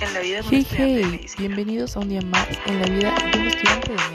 en la vida de un Hey, estudiante de hey, medicina. bienvenidos a un día más en la vida de un estudiante de.